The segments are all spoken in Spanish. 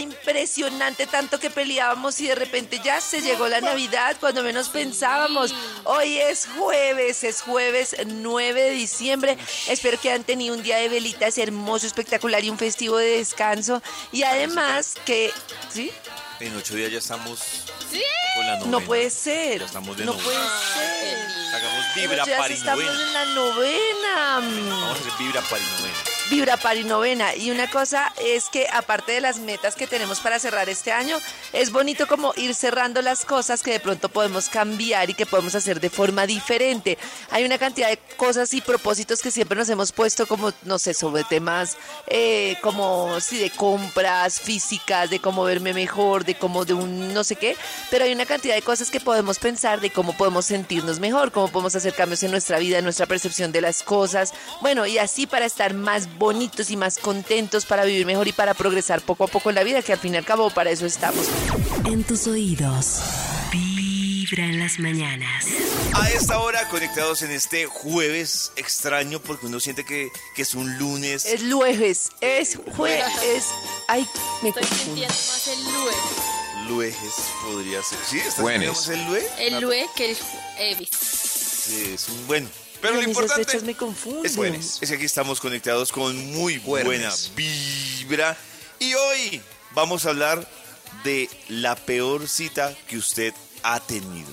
Impresionante tanto que peleábamos y de repente ya se llegó la Navidad cuando menos pensábamos. Hoy es jueves, es jueves 9 de diciembre. Espero que hayan tenido un día de velitas hermoso, espectacular y un festivo de descanso. Y además que... ¿Sí? En ocho días ya estamos con la novena. No puede ser. Ya estamos de no novena. puede ser. Hagamos vibra Ya pari estamos en la novena. Vamos a hacer vibra pari novena. Vibra Pari Novena. Y una cosa es que aparte de las metas que tenemos para cerrar este año, es bonito como ir cerrando las cosas que de pronto podemos cambiar y que podemos hacer de forma diferente. Hay una cantidad de cosas y propósitos que siempre nos hemos puesto como, no sé, sobre temas eh, como, sí, de compras físicas, de cómo verme mejor, de cómo de un no sé qué. Pero hay una cantidad de cosas que podemos pensar de cómo podemos sentirnos mejor, cómo podemos hacer cambios en nuestra vida, en nuestra percepción de las cosas. Bueno, y así para estar más bonitos y más contentos, para vivir mejor y para progresar poco a poco en la vida, que al fin y al cabo para eso estamos. En tus oídos, Vibra en las mañanas. A esta hora, conectados en este jueves extraño, porque uno siente que, que es un lunes. Es lueves, es jueves. Ay, me Estoy confundo. sintiendo más el lue. Luejes podría ser. ¿Sí? ¿Estás Jueves. sintiendo más el lue? El lue que el evis. Sí, es un bueno. Pero lo importante me confunden. es, es que aquí estamos conectados con muy buena vibra. Y hoy vamos a hablar de la peor cita que usted ha tenido.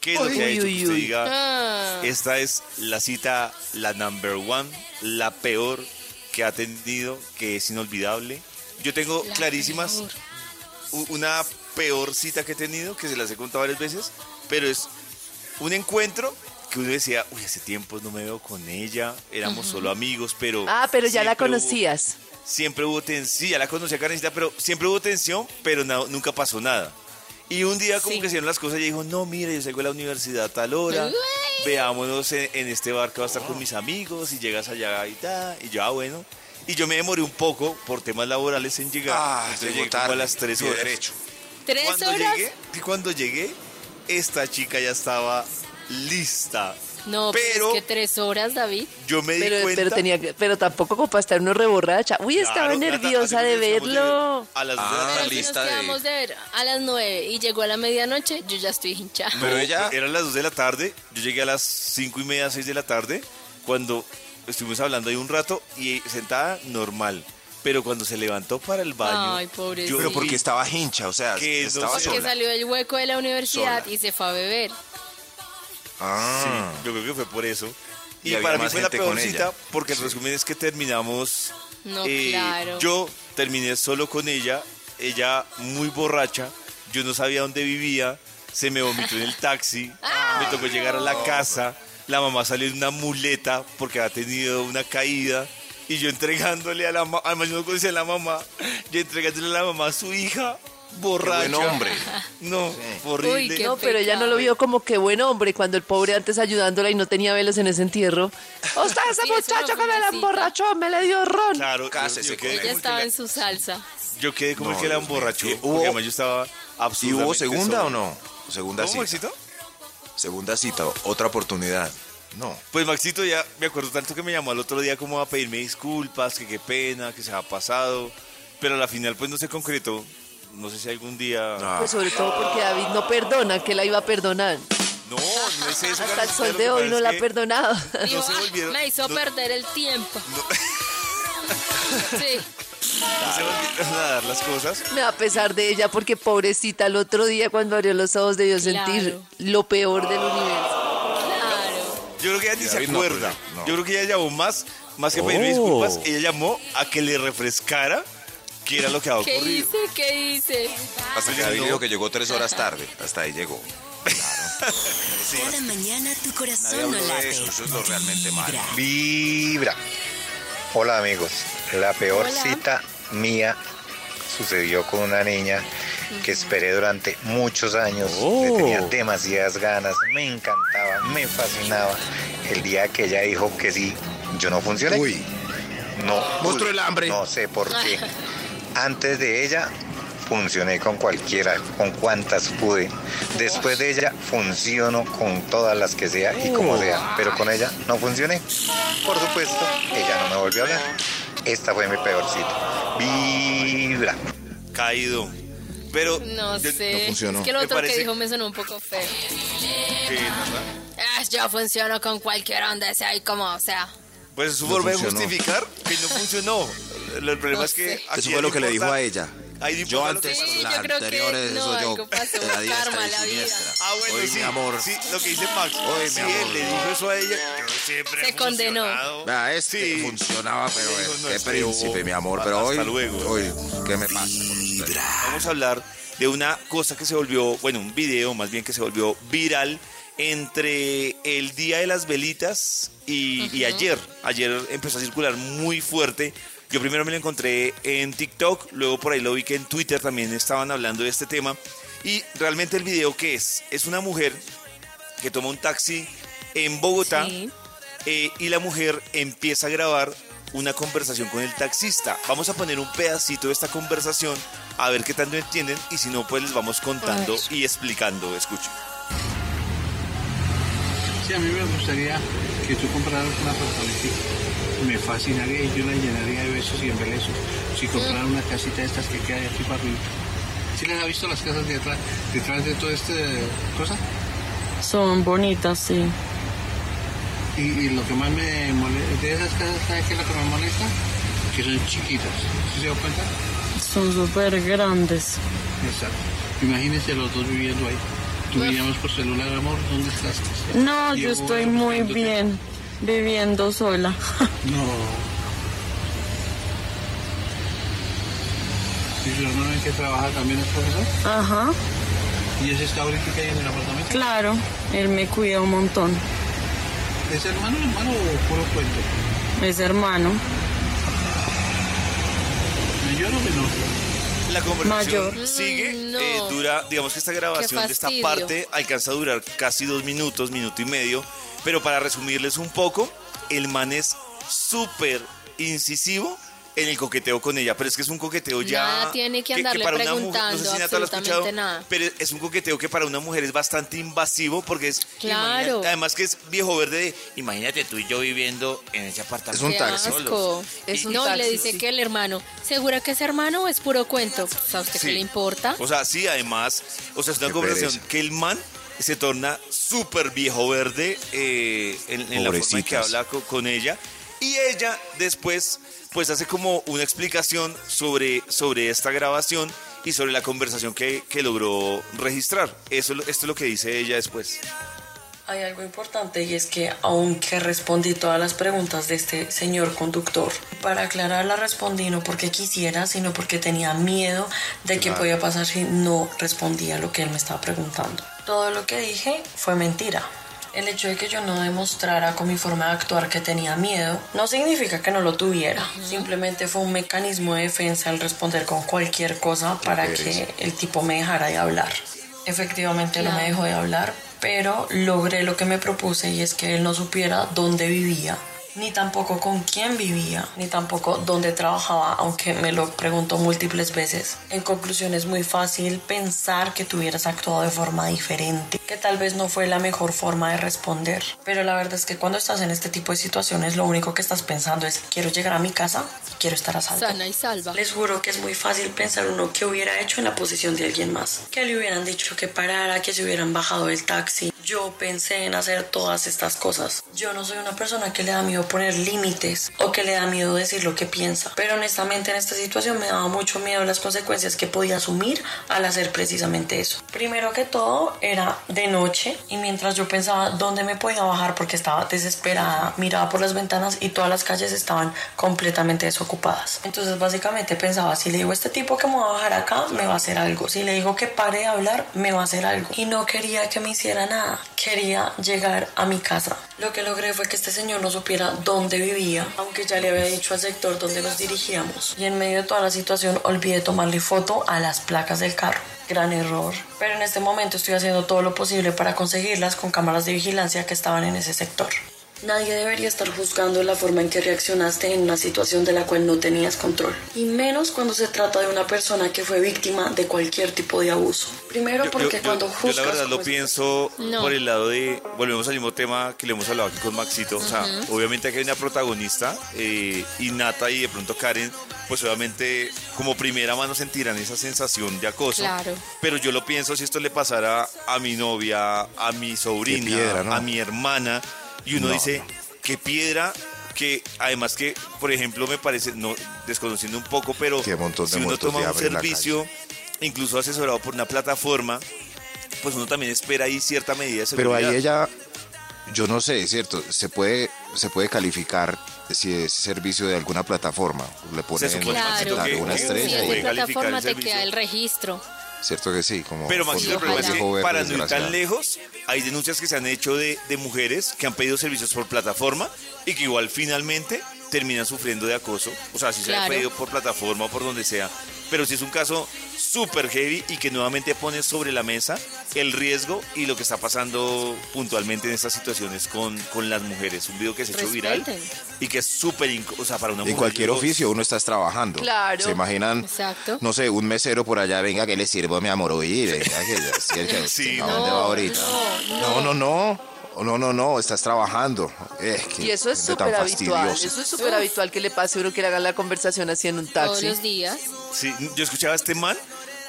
¿Qué es lo que ha hecho que usted diga, Ah, esta es la cita, la number one, la peor que ha tenido, que es inolvidable? Yo tengo La clarísimas peor. una peor cita que he tenido, que se las he contado varias veces, pero es un encuentro que uno decía, uy, hace tiempo no me veo con ella, éramos solo amigos, pero... Ah, pero ya la hubo- conocías. siempre hubo tensión, sí, ya la conocía Karencita, pero siempre hubo tensión, pero nunca pasó nada. Y un día como Sí. que hicieron las cosas y dijo, no, mire, yo salgo de la universidad a tal hora, Uy. veámonos en, en este bar que va a estar con mis amigos y llegas allá y tal, y yo, ah, bueno. Y yo me demoré un poco por temas laborales en llegar, Ah, entonces llegué como a tarde. las tres pie horas. derecho. ¿Tres Cuando horas? llegué, y cuando llegué, esta chica ya estaba lista. No, pero, Pero- es que tres horas, David. Yo me di Pero, cuenta... pero, tenía que- pero tampoco como para estar uno reborracha. Uy, estaba Claro, Nata, nerviosa de verlo. de- A las dos de la Ah, lista nos de- quedamos de ver a las nueve y llegó a la medianoche, yo ya estoy hinchada. Pero ella, Eran las 2 de la tarde, yo llegué a las 5 y media, 6 de la tarde, cuando estuvimos hablando ahí un rato y sentada normal. Pero cuando se levantó para el baño, Ay, pobrecita. yo pero porque estaba hincha, o sea, Que no estaba. Porque sola. salió del hueco de la universidad Sola. y se fue a beber. Ah, Yo creo que fue por eso. Y Y, para mí fue la peor cita porque el Sí. resumen es que terminamos. No, eh, claro. Yo terminé solo con ella, ella muy borracha, yo no sabía dónde vivía, se me vomitó en el taxi, me tocó llegar a la casa, la mamá salió en una muleta porque había tenido una caída. Y yo entregándole a la mamá, además yo no conocía a la mamá, yo entregándole a la mamá a su hija, borracha. buen hombre. No, Sí. horrible. Uy, qué No, pero ella no lo vio como que buen hombre cuando el pobre antes ayudándola y no tenía velos en ese entierro. O sea, ese Sí, no muchacho fue que me la emborrachó, me le dio ron. Claro, yo- Cásese yo él. Ella estaba la- en su salsa. Yo quedé como No, el que la emborrachó. ¿Y porque hubo- además yo estaba ¿Y hubo segunda o no? Segunda ¿Cómo, cita. Maxito? Segunda cita, otra oportunidad. No. Pues Maxito ya me acuerdo tanto que me llamó al otro día como a pedirme disculpas, que qué pena, que se ha pasado. Pero a la final pues no se concretó no sé si algún día... Ah, Pues sobre todo porque David no perdona, que la iba a perdonar. No, no es eso. Hasta el sol de hoy no la ha perdonado. Dijo, se "Ah, volvieron- me hizo no- perder el tiempo. Sí. no se volvieron a dar las cosas. Me da pesar de ella porque pobrecita el otro día cuando abrió los ojos debió sentir lo peor del universo. Claro. Yo creo que ella ni se David, no, acuerda. pues, no. Yo creo que ella llamó más, más que pedirme Oh. disculpas, ella llamó a que le refrescara qué era lo que había ¿Qué ocurrido. hice? ¿Qué hice? Hasta que David dijo que llegó tres horas tarde. Hasta ahí llegó. Cada mañana tu corazón no late. eso. Eso es lo realmente malo. Vibra. Hola amigos. La peor Hola. cita mía sucedió con una niña que esperé durante muchos años. Le tenía demasiadas ganas, me encantaba, me fascinaba. El día que ella dijo que sí, yo no funcioné. Uy. No. Monstruo del hambre. No sé por qué. Antes de ella funcioné con cualquiera, con cuantas pude. Después de ella funciono con todas las que sea y como sea. Pero con ella no funcioné. Por supuesto, ella no me volvió a hablar. Esta fue mi peor cita. Vibra. Caído. Pero. No sé. no funcionó. Es que lo otro parece- que dijo me sonó un poco feo. ¿verdad? Ah, yo funciono con cualquier onda, sea y como sea. Pues es su No forma de justificar que no funcionó. El, el problema No es que. Eso fue lo que le dijo a ella. Yo antes, pasó. Sí, la yo creo que anterior, no, eso yo. pasó, La diestra karma, y la vida. siniestra. Ah, bueno, Hoy, sí. mi amor. Sí, lo que dice Max. Hoy, si mi él amor. le dijo eso a ella, yo siempre Se he condenó. Vea, este Sí. funcionaba, pero Dijo, eh, no, qué príncipe, mi amor. hasta Pero hoy, luego. hoy, ¿qué me pasa con? Vamos a hablar de una cosa que se volvió, bueno, un video más bien que se volvió viral entre el Día de las Velitas y, y ayer. Ayer empezó a circular muy fuerte. Yo primero me lo encontré en TikTok, luego por ahí lo vi que en Twitter también estaban hablando de este tema. Y realmente el video que es, es una mujer que toma un taxi en Bogotá Sí. eh, y la mujer empieza a grabar una conversación con el taxista. Vamos a poner un pedacito de esta conversación a ver qué tanto entienden y si no, pues les vamos contando y explicando. Escuchen. Sí, a mí me gustaría que tú compraras una apartamento. Me fascinaría y yo la llenaría de besos y embelesos. Si comprara una casita de estas que queda de aquí para arriba. ¿Sí les ha visto las casas de atrás, detrás de toda esta cosa? Son bonitas, sí. Y, y lo que más me molesta, de esas casas, ¿sabes qué es lo que me molesta? Que son chiquitas. ¿Sí se da cuenta? Son súper grandes. Exacto. Imagínense los dos viviendo ahí. Tú me llamas por celular, amor, ¿dónde estás? No, yo estoy muy bien viviendo sola. No. ¿Y su hermano en qué trabaja también es profesor? Ajá, ¿Y ese está ahorita ahí en el apartamento? claro. Él me cuida un montón. ¿Es hermano, hermano o puro cuento? Es hermano. ¿Me lloro o que no? La conversación Mayor. sigue, Mm, no. eh, dura, digamos que esta grabación de esta parte alcanza a durar casi dos minutos, minuto y medio, pero para resumirles un poco, el man es súper incisivo en el coqueteo con ella, pero es que es un coqueteo ya... Nada tiene que andarle para una mujer- preguntando, no sé si Nata lo absolutamente nada. pero es un coqueteo que para una mujer es bastante invasivo porque es... Claro. además que es viejo verde de, imagínate tú y yo viviendo en ese apartamento. Es un taxi. asco. Es un no, taxi, le dice sí. que el hermano. ¿Segura que es hermano o es puro cuento? Pues, ¿A usted Sí. qué le importa? O sea, sí, además, o sea, es una Qué conversación pereza. que el man se torna súper viejo verde eh, en, en la forma en que habla co- con ella. Y ella después, pues hace como una explicación sobre, sobre esta grabación y sobre la conversación que, que logró registrar. Eso, esto es lo que dice ella después. Hay algo importante y es que aunque respondí todas las preguntas de este señor conductor, para aclararla respondí no porque quisiera, sino porque tenía miedo de qué podía pasar si no respondía lo que él me estaba preguntando. Todo lo que dije fue mentira. El hecho de que yo no demostrara con mi forma de actuar que tenía miedo no significa que no lo tuviera. Simplemente fue un mecanismo de defensa al responder con cualquier cosa para que el tipo me dejara de hablar. Efectivamente no me dejó de hablar, pero logré lo que me propuse y es que él no supiera dónde vivía ni tampoco con quién vivía, ni tampoco dónde trabajaba, aunque me lo preguntó múltiples veces. En conclusión, es muy fácil pensar que tú hubieras actuado de forma diferente, que tal vez no fue la mejor forma de responder. Pero la verdad es que cuando estás en este tipo de situaciones, lo único que estás pensando es, quiero llegar a mi casa y quiero estar a salvo. Sana y salva. Les juro que es muy fácil pensar uno qué hubiera hecho en la posición de alguien más. Que le hubieran dicho que parara, que se hubieran bajado del taxi. Yo pensé en hacer todas estas cosas. Yo no soy una persona que le da miedo poner límites o que le da miedo decir lo que piensa. Pero honestamente en esta situación me daba mucho miedo las consecuencias que podía asumir al hacer precisamente eso. Primero que todo era de noche y mientras yo pensaba dónde me podía bajar porque estaba desesperada, miraba por las ventanas y todas las calles estaban completamente desocupadas. Entonces básicamente pensaba si le digo a este tipo que me va a bajar acá, me va a hacer algo. Si le digo que pare de hablar, me va a hacer algo. Y no quería que me hiciera nada. Quería llegar a mi casa. Lo que logré fue que este señor no supiera dónde vivía, aunque ya le había dicho al sector donde nos dirigíamos. Y en medio de toda la situación olvidé tomarle foto a las placas del carro. Gran error. Pero en este momento estoy haciendo todo lo posible para conseguirlas con cámaras de vigilancia que estaban en ese sector. Nadie debería estar juzgando la forma en que reaccionaste en una situación de la cual no tenías control. Y menos cuando se trata de una persona que fue víctima de cualquier tipo de abuso. Primero Yo- porque yo- cuando yo, juzgas... la verdad lo pienso No. por el lado de, volvemos al mismo tema que le hemos hablado aquí con Maxito, o sea, obviamente aquí hay una protagonista eh, y Nata y de pronto Karen, pues obviamente como primera mano sentirán esa sensación de acoso. Claro. Pero yo lo pienso si esto le pasara a mi novia, a mi sobrina, piedra, ¿no? a mi hermana, y uno No, dice, qué piedra, que además que, por ejemplo, me parece, no desconociendo un poco, pero Qué montón de si uno toma un servicio, incluso asesorado por una plataforma, pues uno también espera ahí cierta medida de seguridad. Pero ahí ella, yo no sé, ¿cierto? Se puede, se puede calificar si es servicio de alguna plataforma. Le ponen claro, una estrella. de y- plataforma te queda el registro. Cierto que sí, como Pero con Maxito, el el problema es Ojalá. que verde, para no ir tan lejos, hay denuncias que se han hecho de, de mujeres que han pedido servicios por plataforma y que igual finalmente terminan sufriendo de acoso. O sea, si se ha Claro. pedido por plataforma o por donde sea. Pero si es un caso súper heavy y que nuevamente pone sobre la mesa el riesgo y lo que está pasando puntualmente en estas situaciones con, con las mujeres. Un video que se ha hecho viral y que es súper, o sea, para una En mujer. cualquier digo, oficio uno está trabajando. Claro. Se imaginan, Exacto. no sé, un mesero por allá, venga que le sirvo, mi amor, oye, venga que sí, que- Sí, ¿a no, dónde va ahorita? No, no, no. No, no, no, estás trabajando. Eh, qué Y eso es súper habitual. Eso es súper habitual que le pase a uno que le hagan la conversación así en un Todos taxi. los días. Sí, yo escuchaba a este man.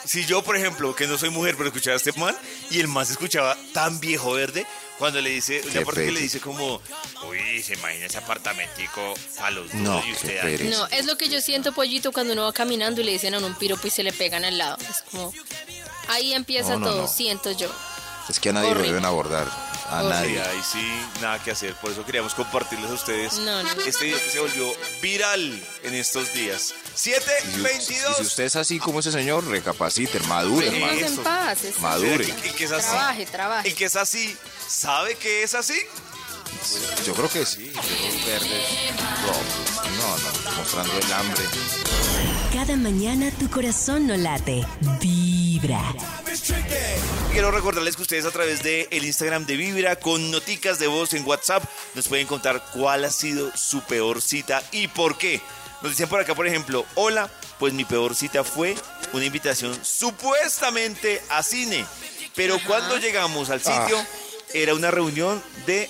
Si yo, por ejemplo, que no soy mujer, pero escuchaba a este man y el man se escuchaba tan viejo verde cuando le dice, una Qué parte que le dice como, uy, se imagina ese apartamentico a los dos No, y usted ahí". pereza. No, es lo que yo siento, pollito, cuando uno va caminando y le dicen a uno un piropo y se le pegan al lado. Es como. Ahí empieza No, no, todo, no. siento yo. Es que a nadie lo Horrible. deben abordar. A Horrible. Sí, nadie. ahí sí, nada que hacer. Por eso queríamos compartirles a ustedes No, no. este video que se volvió viral en estos días. Y si, y 722. si usted es así como ese señor, recapacite, madure, Sí. hermano. En paz. es- Madure. ¿Y que es así? Trabaje, trabaje. El que es así, ¿sabe que es así? Yo creo que sí. Verdes. No, no, no, mostrando el hambre. Cada mañana tu corazón no late, vibra. Quiero recordarles que ustedes a través del el Instagram de Vibra con noticas de voz en WhatsApp nos pueden contar cuál ha sido su peor cita y por qué. Nos decían por acá, por ejemplo, hola, pues mi peor cita fue una invitación supuestamente a cine. Pero cuando llegamos al sitio era una reunión de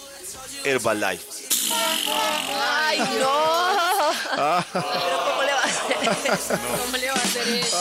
Herbalife. ¡Ay, no! Pero ¿cómo ¿Cómo le va a hacer eso?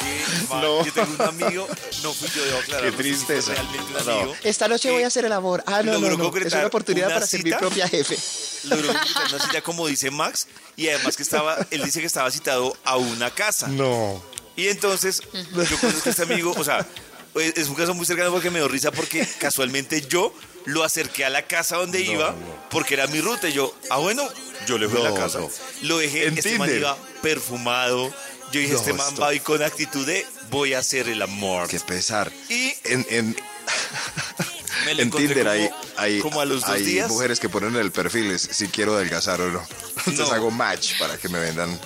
Qué mal. No. Yo tengo un amigo, no fui yo, debo aclarar. Qué fue tristeza. Realmente un No. amigo. Esta noche voy a hacer el amor. Ah, no, no, logró no. Es concretar una oportunidad una para ser mi cita. propia jefe. logró concretar una cita como dice Max y además que estaba, él dice que estaba citado a una casa. No. Y entonces yo conozco a este amigo, o sea, es es un caso muy cercano porque me dio risa porque casualmente yo lo acerqué a la casa donde iba porque era mi ruta y yo, ah bueno, yo le fui a la casa. Lo dejé, En este man iba perfumado. Yo dije, este man va hoy con actitud de voy a hacer el amor. Qué pesar. Y En, en, me Tinder como, hay, hay, como a los dos hay días. mujeres que ponen en el perfil es si quiero adelgazar o no. Entonces No. hago match para que me vendan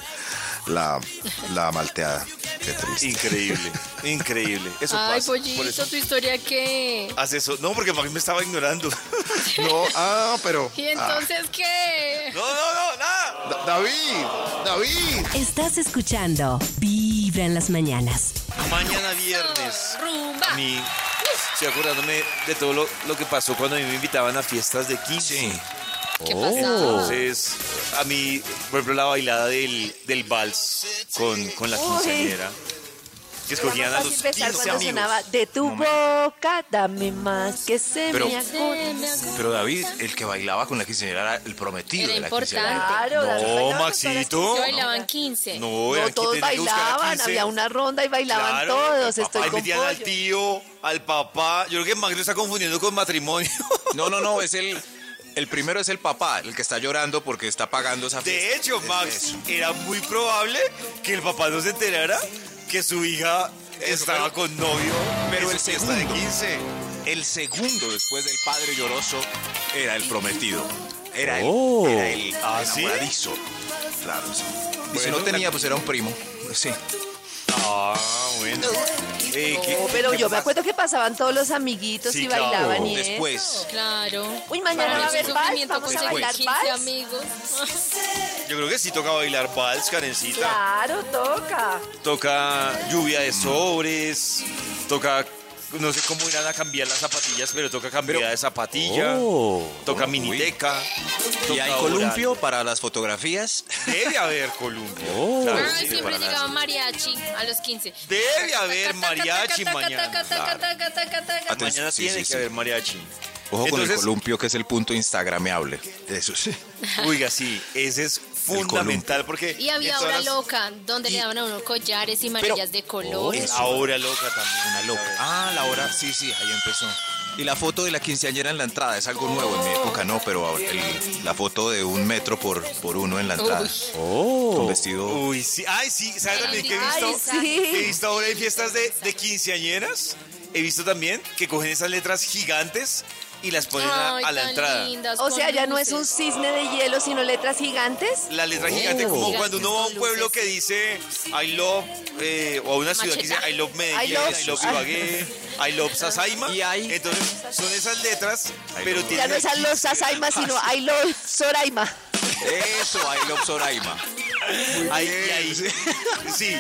la, la malteada. Qué triste. Increíble, increíble. Eso Ay, pasa. Por pollito, eso tu historia que... hace eso. No, porque Max me estaba ignorando. No, ah, pero. ¿Y entonces qué? No, no, no, nada. Da- David, David. Estás escuchando Vibra en las mañanas. Mañana viernes. Rumba. Mí, estoy acordándome de todo lo, lo que pasó cuando a mí me invitaban a fiestas de 15. ¿Qué Oh. pasó? Entonces, a mí, por ejemplo, la bailada del, del vals con, con la quinceañera. Que escogían a los fácil besar 15 cuando amigos. sonaba de tu boca, dame más que se Pero- me. Pero David, el que bailaba con la quinceañera era el prometido Era de la quinceañera. Claro, No, Maxito. Que bailaban 15. No, No, todos bailaban, 15. había una ronda y bailaban Claro, todos. el papá, Estoy ahí con metían al pollo. tío, al papá. Yo creo que Max lo está confundiendo con matrimonio. No, no, no, es el. El primero es el papá, el que está llorando porque está pagando esa fiesta. De hecho, Max, era muy probable que el papá no se enterara que su hija estaba con novio, pero el fiesta de segundo. 15. El segundo después del padre lloroso era el prometido. Era el, Oh. era el ¿Ah, sí? enamoradizo. Claro, sí. Y si no tenía, pues era un primo. Sí. Ah, bueno. Eh, ¿qué- No, pero qué yo me pasa? acuerdo que pasaban todos los amiguitos Sí, y claro. bailaban y Después. eso. Claro. Uy, mañana va a haber vals, vamos a bailar 15 vals. amigos. Yo creo que sí toca bailar vals, Karencita. Claro, toca. Toca lluvia de sobres, toca, no sé cómo irán a cambiar las zapatillas, pero toca cambiar de zapatilla, toca miniteca. Y hay oral. columpio para las fotografías. Debe haber columpio. Oh. Claro, sí, siempre llegaba mariachi a los 15. Debe haber mariachi mañana. Mañana tiene que haber mariachi. Ojo con el columpio, que es el punto instagrameable. Eso sí. Oiga, sí, ese es fundamental porque... Y había en todas hora las- loca, donde le daban a uno collares y manillas de colores. La hora loca también. Una loca. Ah, la hora, sí, sí, ahí empezó. Y la foto de la quinceañera en la entrada es algo nuevo. En mi época no, pero ahora el- la foto de un metro por, por uno en la entrada. Oh. Con vestido. Uy, sí. Ay, sí. ¿Sabes también que he Ay, visto? sí. He visto ahora en fiestas de, de quinceañeras. He visto también que cogen esas letras gigantes y las ponen a, Ay, a la tan entrada. lindas, O con sea, ya no es un luces. cisne de hielo, sino letras gigantes. La letra gigante, como Gigantes cuando uno va a un pueblo luces. que dice I love, eh, o a una ciudad que dice. I love Medellín, I love- I love Ibagué, I love Sasaima. Y hay- Entonces, son esas letras, pero Ya tienen. no es a los Sasaima, sino a los Soraima. Eso, I love Soraima. Ahí, y ahí. Sí.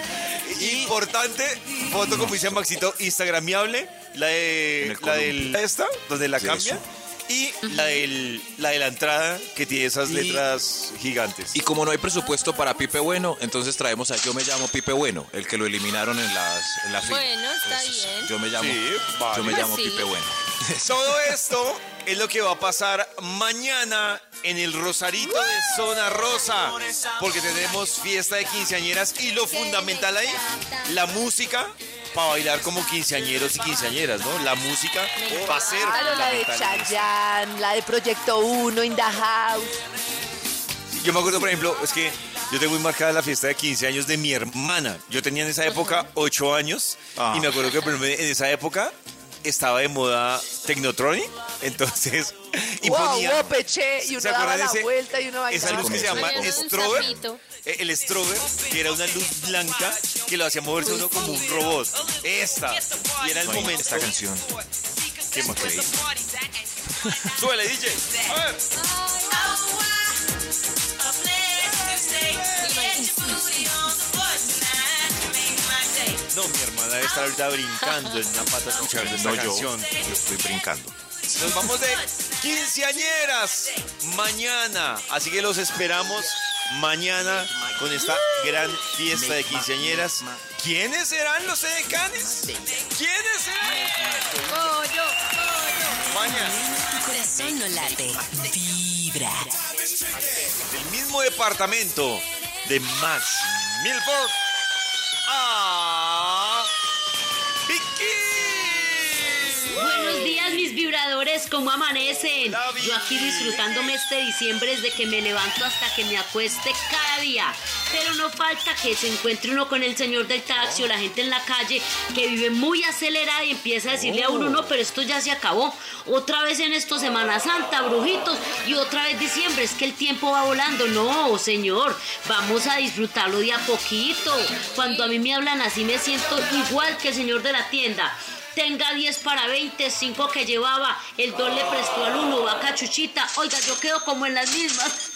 Importante, foto como dice Maxito, instagramiable, la de la del esta, donde la Sí, cambia. eso. Y la, del, la de la entrada, que tiene esas Y- letras gigantes. Y como no hay presupuesto para Pipe Bueno, entonces traemos a Yo me llamo Pipe Bueno, el que lo eliminaron en, las, en la fila. Bueno, está Eso sí, bien. Yo me llamo, Sí, vale. yo me Pues llamo sí. Pipe Bueno. Todo esto es lo que va a pasar mañana en el Rosarito de Zona Rosa, porque tenemos fiesta de quinceañeras y lo fundamental ahí, la música para bailar como quinceañeros y quinceañeras, ¿no? La música va a ser Claro, la de. Chayanne, la de Proyecto 1, In the House. Yo me acuerdo, por ejemplo, es que yo tengo muy marcada la fiesta de 15 años de mi hermana. Yo tenía en esa época 8 años Ah. y me acuerdo que en esa época estaba de moda Technotronic, entonces y wow, ponía wow, peché, y uno ¿Se daba la ese- vuelta y uno esa bailaba. luz que se llama strober, eh, el strober, que era una luz blanca que lo hacía moverse uno como un robot. Esta y era el Ay, momento. Esta canción. Qué Increíble. Súbele, DJ. A ver. No, mi hermana debe estar ahorita brincando en una pata escuchando esta No yo, canción. yo estoy brincando. Nos vamos de quinceañeras mañana. Así que los esperamos mañana con esta gran fiesta de quinceañeras. ¿Quiénes serán los edecanes? ¿Quiénes serán? Pollo, pollo. Mañana. Tu corazón no late. Vibra. Del mismo departamento de Max Milford a Mis vibradores, ¿cómo amanecen? Yo aquí disfrutándome este diciembre desde que me levanto hasta que me acueste cada día. Pero no falta que se encuentre uno con el señor del taxi o la gente en la calle que vive muy acelerada y empieza a decirle a uno, no, pero esto ya se acabó. Otra vez en esto Semana Santa, brujitos, y otra vez diciembre. Es que el tiempo va volando. No, señor, vamos a disfrutarlo de a poquito. Cuando a mí me hablan así me siento igual que el señor de la tienda. Tenga 10 para 20, 5 que llevaba, el 2 le prestó al 1, va cachuchita. Oiga, yo quedo como en las mismas.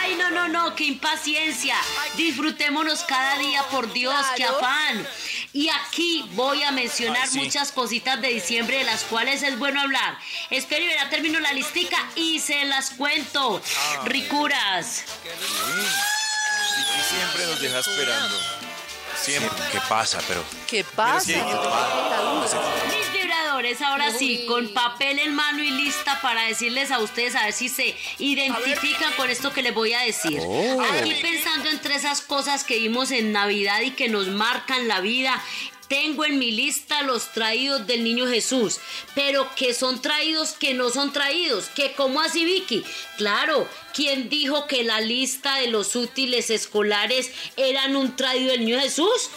Ay, no, no, no, qué impaciencia. Disfrutémonos cada día, por Dios, qué afán. Y aquí voy a mencionar Ay, sí. muchas cositas de diciembre de las cuales es bueno hablar. Espero y verá, termino la listica y se las cuento. Ricuras. Y siempre nos deja esperando. Siempre. ¿Qué pasa? Pero ¿Qué pasa? ¿qué duda. Mis vibradores, ahora sí, con papel en mano y lista para decirles a ustedes a ver si se identifican con esto que les voy a decir. Aquí pensando entre esas cosas que vimos en Navidad y que nos marcan la vida. Tengo en mi lista los traídos del niño Jesús, pero que son traídos que no son traídos, que como así Vicky. Claro, ¿quién dijo que la lista de los útiles escolares eran un traído del niño Jesús?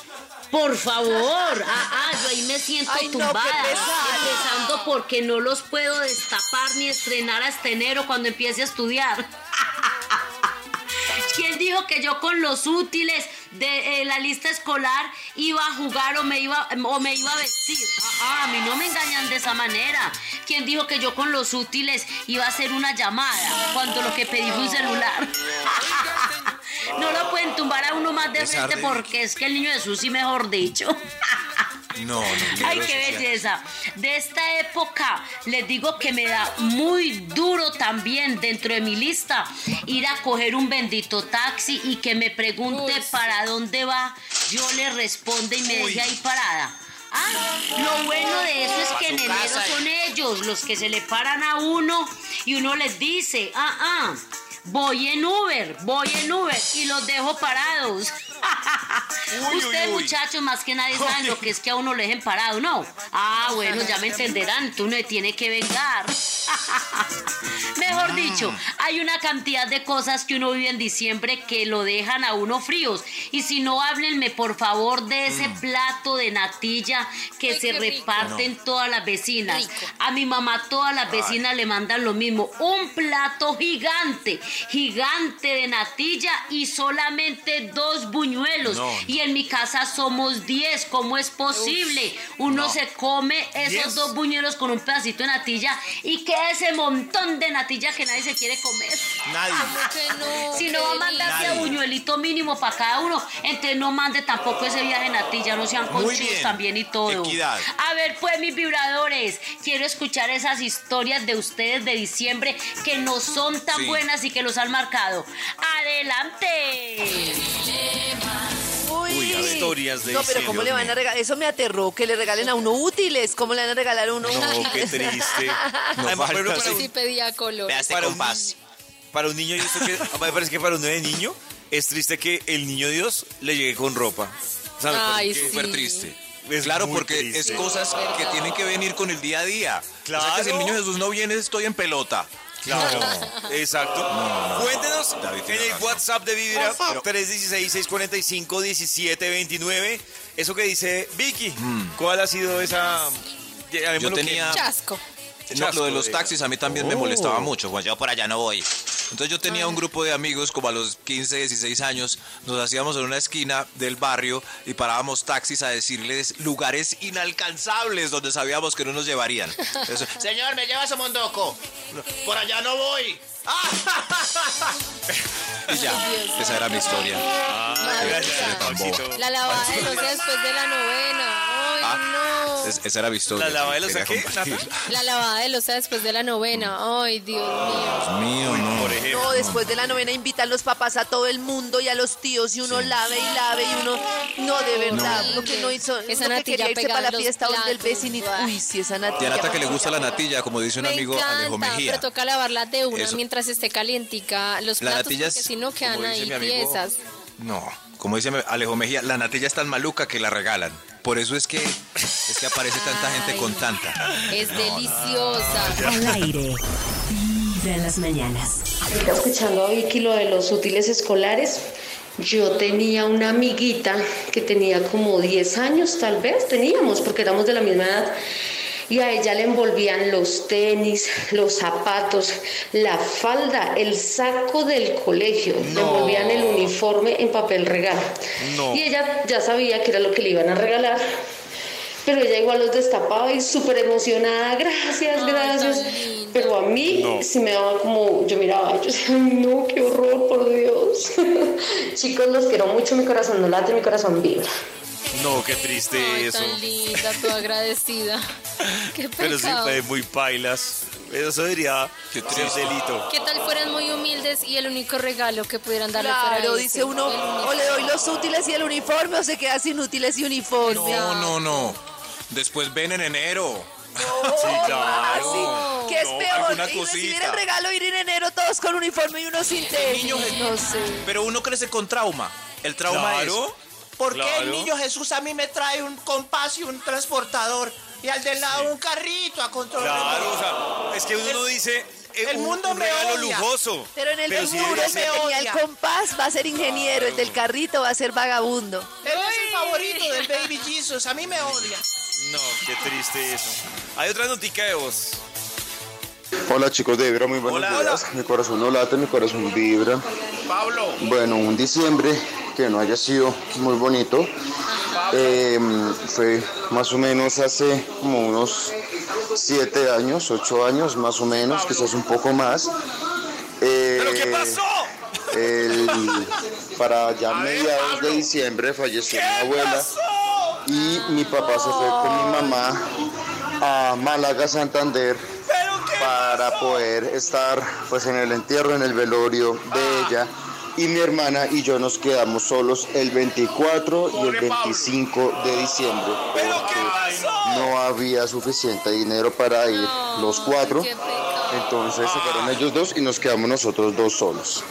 Por favor, ah, ah, yo ahí me siento Ay, tumbada, pesar. empezando porque no los puedo destapar ni estrenar hasta enero cuando empiece a estudiar. ¿Quién dijo que yo con los útiles de eh, la lista escolar iba a jugar o me iba, o me iba a vestir? A mí no me engañan de esa manera. ¿Quién dijo que yo con los útiles iba a hacer una llamada cuando lo que pedí fue un celular? No lo pueden tumbar a uno más de frente porque es que el niño Jesús sí mejor dicho. no, no. Ay, no, qué no, no. belleza. De esta época les digo que me da muy duro también dentro de mi lista ir a coger un bendito taxi y que me pregunte Uy, sí. para dónde va. Yo le responde y me deje ahí parada. Ah, lo bueno de eso es que en enero son ellos los que se le paran a uno y uno les dice, ah, ah, voy en Uber, voy en Uber y los dejo parados. Uy, Ustedes uy, uy. muchachos más que nadie saben lo que es que a uno lo dejen parado, ¿no? Ah, bueno, ya me entenderán, tú no tiene que vengar. Mejor dicho, hay una cantidad de cosas que uno vive en diciembre que lo dejan a uno fríos. Y si no, háblenme por favor de ese plato de natilla que Ay, se qué rico. reparte en todas las vecinas. Rico. A mi mamá todas las vecinas le mandan lo mismo. Un plato gigante, gigante de natilla y solamente dos buñuelos. No. Y en mi casa somos 10. ¿Cómo es posible? Uno se come esos ¿Diez? dos buñuelos con un pedacito de natilla y que ese montón de natilla que nadie se quiere comer. Nadie. Si no va a mandarse a buñuelito mínimo para cada uno, entonces no mande tampoco ese viaje natilla, no sean bien. también y todo. Equidad. A ver, pues mis vibradores, quiero escuchar esas historias de ustedes de diciembre que no son tan Sí. buenas y que los han marcado. ¡Adelante! Uy. Historias de No, pero ¿cómo le van a regalar? Eso me aterró, que le regalen a uno útiles. ¿Cómo le van a regalar a uno No, útiles? qué triste. No Además, falta, para, Sí un, pedía color. Para un para un niño, y esto que, me parece que para uno de niño es triste que el niño Dios le llegue con ropa. O sea, me parece Ay, que- sí. Súper triste. Es claro, porque triste. es cosas que tienen que venir con el día a día. O sea que si el Claro. niño Jesús no viene, estoy en pelota. Claro, exacto. Cuéntenos David en tiene el razón. WhatsApp de Vibra Pero- 316-645-1729. Eso que dice Vicky, ¿cuál ha sido esa... llamémoslo que- tenía- Chasco. No, lo de los taxis a mí también me Oh. molestaba mucho. Cuando yo por allá no voy. Entonces yo tenía un grupo de amigos como a los 15, 16 años. Nos hacíamos en una esquina del barrio y parábamos taxis a decirles lugares inalcanzables donde sabíamos que no nos llevarían. Eso, Señor, ¿me llevas a Mondoco? Por allá no voy. y ya, esa era mi historia. Gracias. La lavada de después de la novena. Ay, Ah, no. Es- esa era mi historia. ¿La lavada de losa Quería qué. La lavada de losa después de la novena. Ay, Dios mío. Dios mío, no. Por ejemplo. No, después de la novena invitan los papás a todo el mundo y a los tíos y uno lave y lave y uno no de verdad No. lo que no hizo Esa uno que natilla quería irse para la los fiesta platos. vecinito Buah. uy sí esa natilla Y a Nata que le gusta la natilla, como dice un Me amigo Alejo Mejía. pero toca lavarla de una Eso. mientras esté calientica los La platos porque si no quedan como dice ahí amigo, piezas. No, como dice Alejo Mejía, la natilla es tan maluca que la regalan. Por eso es que, es que aparece tanta gente con tanta. Es deliciosa. Al aire. Vibra en las mañanas. Escuchando a Vicky lo de los útiles escolares, yo tenía una amiguita que tenía como 10 años, tal vez, teníamos, porque éramos de la misma edad, y a ella le envolvían los tenis, los zapatos, la falda, el saco del colegio, le envolvían el uniforme en papel regalo. No. Y ella ya sabía que era lo que le iban a regalar. Pero ella igual los destapaba y súper emocionada, gracias, gracias. Pero a mí No. sí me daba como, yo miraba, yo decía, "Ay, no, qué horror, por Dios. Chicos, los quiero mucho, mi corazón no late, mi corazón vibra. No, qué triste Ay, eso. tan linda, toda agradecida. Qué Pero sí, fue muy pailas. Eso diría que un delito. ¿Qué tal fueran muy humildes y el único regalo que pudieran darle fuera Claro, dice uno, El único. o le doy los útiles y el uniforme, o se queda sin útiles y uniforme. No, no, no. Después ven en enero. Sí, claro. ¿Qué es No, peor? alguna Y recibir el regalo, ir en enero todos con uniforme y uno sin tenis. niño. No sé. Pero uno crece con trauma. El trauma Claro. es. ¿Por qué Claro. el niño Jesús a mí me trae un compás y un transportador? Y al del lado un carrito a controlar. Claro, o sea, es que uno no dice eh, el un- mundo un me regalo odia. lujoso. Pero en el Pero el que ser- tenía el compás va a ser ingeniero, el del carrito va a ser vagabundo. Él es el favorito del Baby Jesus. A mí me odia. No, qué triste eso. Hay otra notica de voz. Hola chicos de Vibra, muy buenos Hola. días. Mi corazón no late, mi corazón vibra. Pablo. Bueno, un diciembre que no haya sido muy bonito. eh, fue más o menos hace como unos siete años, ocho años más o menos, quizás un poco más. Eh, ¿Pero qué pasó? el- para ya mediados de diciembre falleció mi abuela y mi papá se fue con mi mamá a Málaga, Santander para poder estar pues en el entierro, en el velorio de ella y mi hermana y yo nos quedamos solos el 24 y el 25 de diciembre porque no había suficiente dinero para ir los cuatro entonces se fueron ellos dos y nos quedamos nosotros dos solos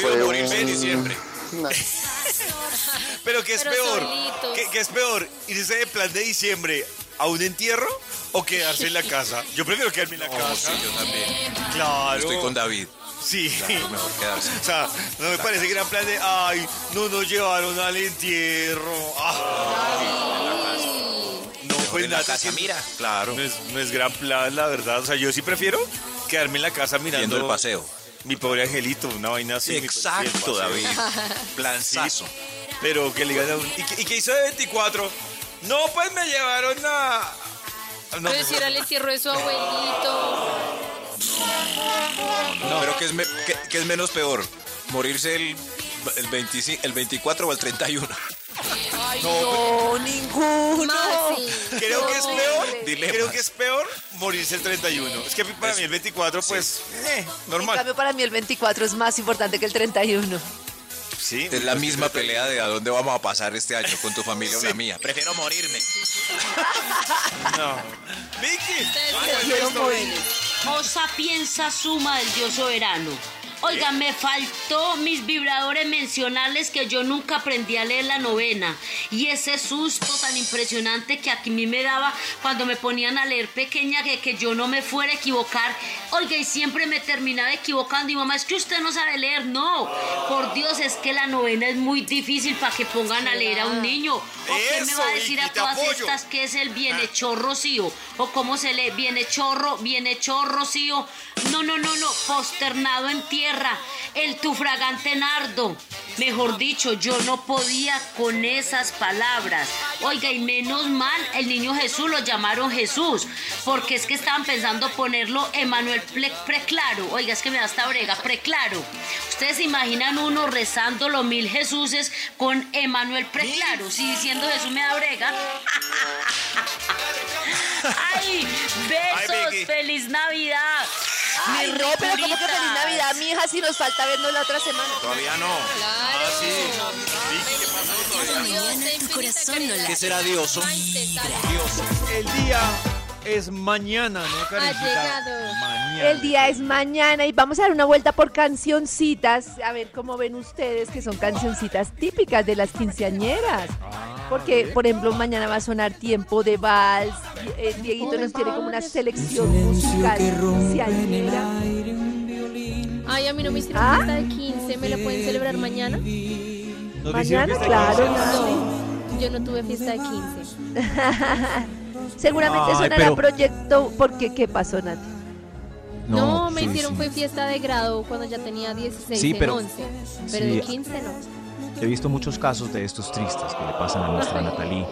Fue un- diciembre. Pero ¿qué es Pero peor? ¿Qué, qué es peor? ¿Irse de plan de diciembre a un entierro o quedarse en la casa? Yo prefiero quedarme en la casa. Sí, yo también. Claro. Estoy con David. Sí. Claro, mejor quedarse. O sea, no me parece gran plan de, ay, no nos llevaron al entierro. Ah. No, pues en la nada, casa, sí, mira. Claro. No es, no es gran plan, la verdad. O sea, yo sí prefiero quedarme en la casa mirando Viendo el paseo. Mi pobre angelito, una vaina así. Exacto, sí. David. Planzazo. Pero que le digan a un- ¿Y, qué- y qué hizo de 24? No, pues me llevaron a. No, Pero si era el entierro de su abuelito. No, pero ¿qué es, me- qué- qué es menos peor? ¿Morirse el, el, 25, el 24 o el 31? Ay, no, ninguno. Creo que es peor. Dilemas. Creo que es peor morirse el 31. Es que para mí el 24, pues, eh, En normal. cambio, para mí el 24 es más importante que el 31. Sí. Es la misma pelea de a dónde vamos a pasar este año con tu familia o la mía. Prefiero morirme. No. Vicky. Oh sapienza suma del Dios soberano. Oiga, me faltó mis vibradores mencionarles que yo nunca aprendí a leer la novena. Y ese susto tan impresionante que a mí me daba cuando me ponían a leer pequeña que, que yo no me fuera a equivocar. Oiga, y siempre me terminaba equivocando. Y mamá, es que usted no sabe leer. No, por Dios, es que la novena es muy difícil para que pongan a leer a un niño. ¿O qué me va a decir a todas estas que es el bienhechor rocío? ¿O cómo se lee? Bienhechor, bienhechor rocío. No, no, no, no. Posternado en tierra. El tu fragante nardo. Mejor dicho, yo no podía con esas palabras. Oiga, y menos mal, el niño Jesús lo llamaron Jesús. Porque es que estaban pensando ponerlo Emanuel Preclaro. Oiga, es que me da esta brega, Preclaro. Ustedes se imaginan uno rezando los mil Jesuses con Emanuel Preclaro. Si diciendo Jesús me da brega. ¡Ay! ¡Besos! ¡Feliz Navidad! Ay, no, pero como que feliz Navidad, mi hija, si nos falta vernos la otra semana. Todavía no. Tu corazón no late. ¿Qué será Dioso? El día es mañana, ¿no, Karencita? Mañana. El día es mañana y vamos a dar una vuelta por cancioncitas. A ver cómo ven ustedes que son cancioncitas típicas de las quinceañeras. Ah, Porque, por ejemplo, mañana va a sonar tiempo de vals. eh, Dieguito nos tiene como una selección musical quinceañera. Ay, a mí no me hicieron ¿Ah? fiesta de 15. ¿Me la pueden celebrar mañana? ¿No te hicieron Mañana, claro. 15? No, yo no tuve fiesta de 15. Seguramente Ay, sonará pero- proyecto. porque ¿Qué pasó, Nati? No, me sí, hicieron sí. fue fiesta de grado cuando ya tenía 16 Sí, en pero- 11. Pero sí. de 15 no. He visto muchos casos de estos tristes que le pasan a nuestra Natalie.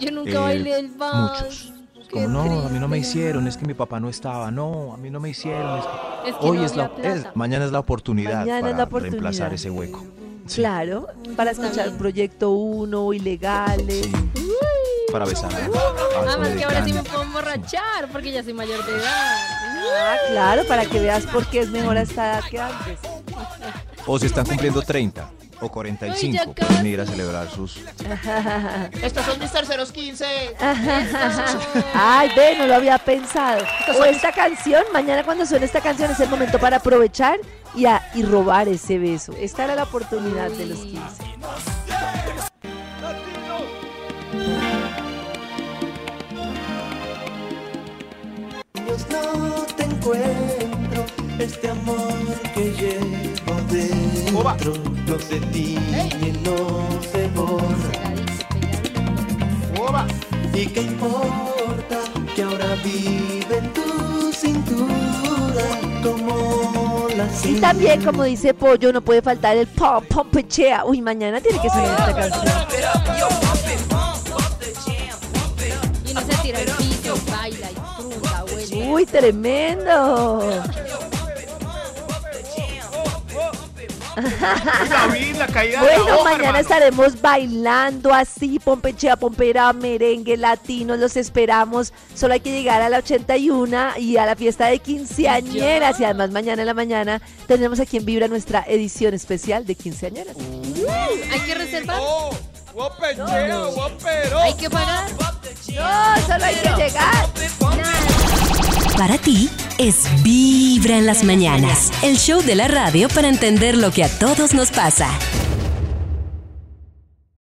Yo nunca Eh, bailé el vals. Muchos. Como no, a mí no me hicieron, es que mi papá no estaba, no, a mí no me hicieron. Es que, Es que hoy no es la, es- mañana es la oportunidad Mañana es para la oportunidad. reemplazar ese hueco. Sí, Claro, para escuchar Proyecto 1, Ilegales. Para besar Además Zoe que ahora sí me puedo emborrachar porque ya soy mayor de edad. Ah, claro, para que veas por qué es mejor a esta edad que antes. O si están cumpliendo 30 o 45, Ay, ya pueden ir a celebrar sus... Estos son mis terceros 15. Ay, ve, no lo había pensado. O esta canción, mañana cuando suene esta canción es el momento para aprovechar y, a- y robar ese beso. Esta era la oportunidad de los 15. Dios no te encuentro este amor que llevo dentro no se tiñe, no se borra y qué importa que ahora vive en tu cintura como la Y también, como dice Pollo, no puede faltar el pom pom pechea. Uy, mañana tiene que sonar esta canción. Uy, tremendo. David, la caída de la Bueno, hoja, mañana hermano. estaremos bailando así, pompechea, pompera, merengue, latino, los esperamos. Solo hay que llegar a la 81 y a la fiesta de quinceañeras. Y además mañana en la mañana tendremos aquí en Vibra nuestra edición especial de quinceañeras. Hay que reservar. Guapecheo, guapero. Hay que pagar. No, solo hay que llegar. Para ti es Vibra en las mañanas, el show de la radio para entender lo que a todos nos pasa.